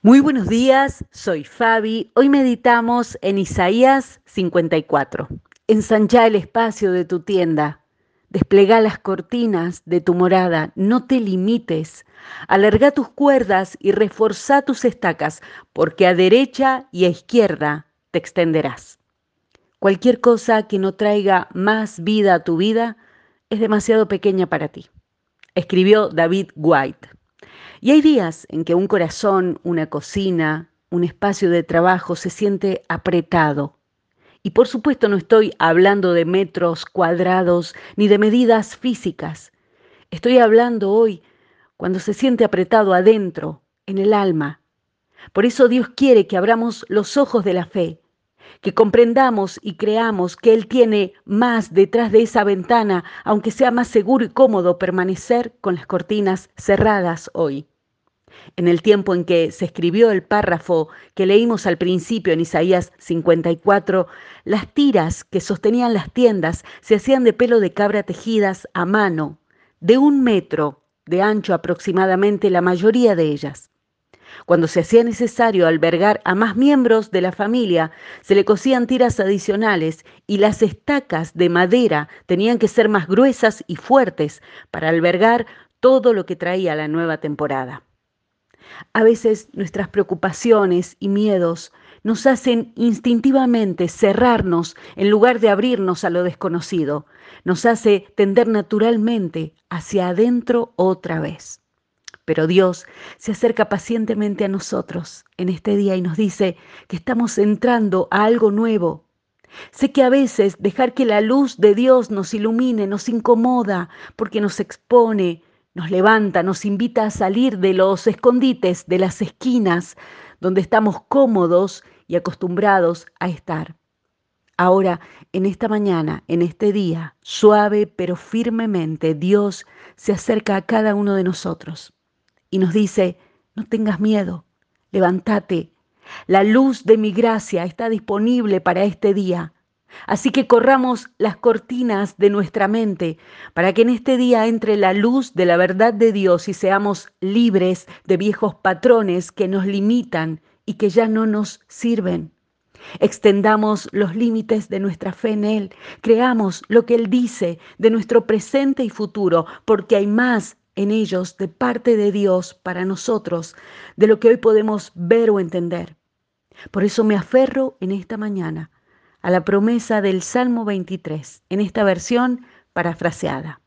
Muy buenos días, soy Fabi. Hoy meditamos en Isaías 54. Ensancha el espacio de tu tienda, desplega las cortinas de tu morada, no te limites, alarga tus cuerdas y reforza tus estacas, porque a derecha y a izquierda te extenderás. Cualquier cosa que no traiga más vida a tu vida es demasiado pequeña para ti. Escribió David White. Y hay días en que un corazón, una cocina, un espacio de trabajo se siente apretado. Y por supuesto no estoy hablando de metros cuadrados ni de medidas físicas. Estoy hablando hoy cuando se siente apretado adentro, en el alma. Por eso Dios quiere que abramos los ojos de la fe, que comprendamos y creamos que Él tiene más detrás de esa ventana, aunque sea más seguro y cómodo permanecer con las cortinas cerradas hoy. En el tiempo en que se escribió el párrafo que leímos al principio en Isaías 54, las tiras que sostenían las tiendas se hacían de pelo de cabra tejidas a mano, de un metro de ancho aproximadamente la mayoría de ellas. Cuando se hacía necesario albergar a más miembros de la familia, se le cosían tiras adicionales y las estacas de madera tenían que ser más gruesas y fuertes para albergar todo lo que traía la nueva temporada. A veces nuestras preocupaciones y miedos nos hacen instintivamente cerrarnos en lugar de abrirnos a lo desconocido. Nos hace tender naturalmente hacia adentro otra vez. Pero Dios se acerca pacientemente a nosotros en este día y nos dice que estamos entrando a algo nuevo. Sé que a veces dejar que la luz de Dios nos ilumine nos incomoda porque nos expone, nos levanta, nos invita a salir de los escondites, de las esquinas donde estamos cómodos y acostumbrados a estar. Ahora, en esta mañana, en este día, suave pero firmemente, Dios se acerca a cada uno de nosotros y nos dice, no tengas miedo, levántate. La luz de mi gracia está disponible para este día. Así que corramos las cortinas de nuestra mente para que en este día entre la luz de la verdad de Dios y seamos libres de viejos patrones que nos limitan y que ya no nos sirven. Extendamos los límites de nuestra fe en Él, creamos lo que Él dice de nuestro presente y futuro, porque hay más en ellos de parte de Dios para nosotros de lo que hoy podemos ver o entender. Por eso me aferro en esta mañana a la promesa del Salmo 23, en esta versión parafraseada.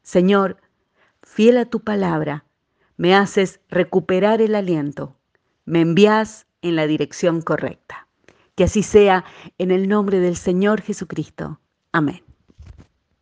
Señor, fiel a tu palabra, me haces recuperar el aliento, me envías en la dirección correcta. Que así sea en el nombre del Señor Jesucristo. Amén.